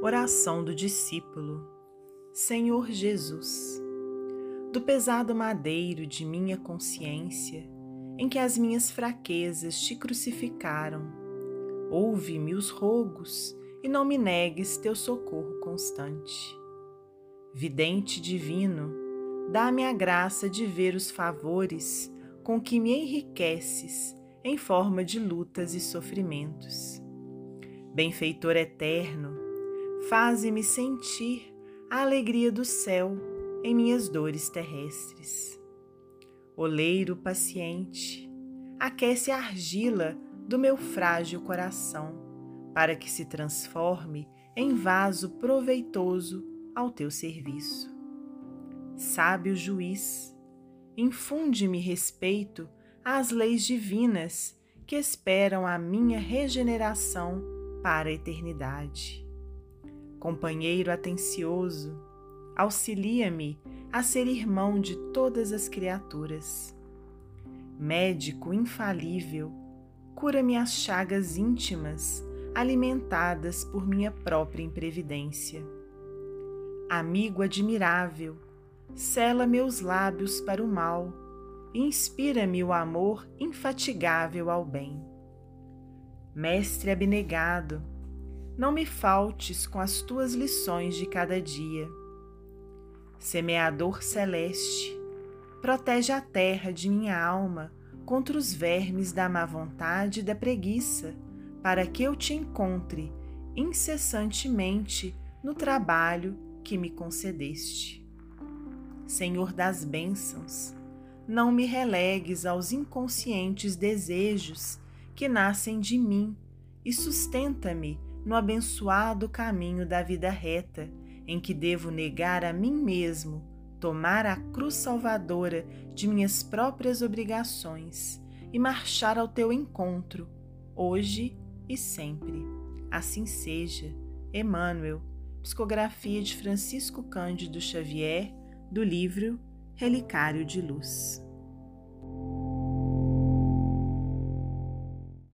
Oração do discípulo. Senhor Jesus, do pesado madeiro de minha consciência, em que as minhas fraquezas te crucificaram, ouve-me os rogos e não me negues teu socorro constante. Vidente divino, dá-me a graça de ver os favores com que me enriqueces em forma de lutas e sofrimentos. Benfeitor eterno, faze-me sentir a alegria do céu em minhas dores terrestres. Oleiro paciente, aquece a argila do meu frágil coração, para que se transforme em vaso proveitoso ao teu serviço. Sábio juiz, infunde-me respeito às leis divinas que esperam a minha regeneração para a eternidade. Companheiro atencioso, auxilia-me a ser irmão de todas as criaturas. Médico infalível, cura-me as chagas íntimas alimentadas por minha própria imprevidência. Amigo admirável, sela meus lábios para o mal inspira-me o amor infatigável ao bem. Mestre abnegado, não me faltes com as tuas lições de cada dia. Semeador celeste, protege a terra de minha alma contra os vermes da má vontade e da preguiça, para que eu te encontre incessantemente no trabalho que me concedeste. Senhor das bênçãos, não me relegues aos inconscientes desejos que nascem de mim e sustenta-me no abençoado caminho da vida reta, em que devo negar a mim mesmo, tomar a cruz salvadora de minhas próprias obrigações e marchar ao teu encontro, hoje e sempre. Assim seja. Emmanuel, psicografia de Francisco Cândido Xavier, do livro Relicário de Luz.